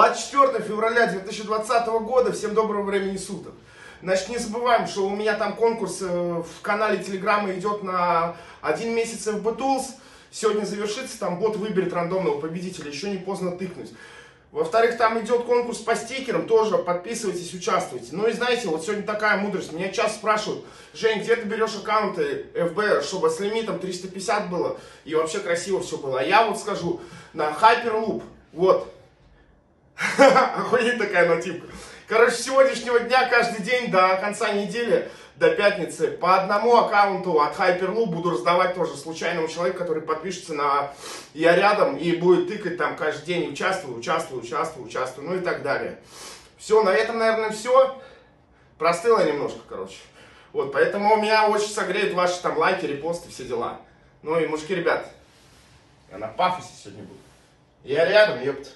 24 февраля 2020 года, всем доброго времени суток. Значит, не забываем, что у меня там конкурс э, в канале Телеграма идет на один месяц FB Tools. Сегодня завершится, там бот выберет рандомного победителя, еще не поздно тыкнуть. Во-вторых, там идет конкурс по стикерам, тоже подписывайтесь, участвуйте. Ну и знаете, вот сегодня такая мудрость. Меня часто спрашивают, Жень, где ты берешь аккаунты FB, чтобы с лимитом 350 было и вообще красиво все было. А я вот скажу, на Hyperloop, вот, Охуеть такая нативка. Короче, с сегодняшнего дня каждый день до конца недели, до пятницы, по одному аккаунту от Hyperloop буду раздавать тоже случайному человеку, который подпишется на «Я рядом» и будет тыкать там каждый день «Участвую, участвую, участвую, участвую», ну и так далее. Все, на этом, наверное, все. Простыло немножко, короче. Вот, поэтому меня очень согреют ваши там лайки, репосты, все дела. Ну и, мужики, ребят, я на пафосе сегодня буду. Я рядом, ёпта.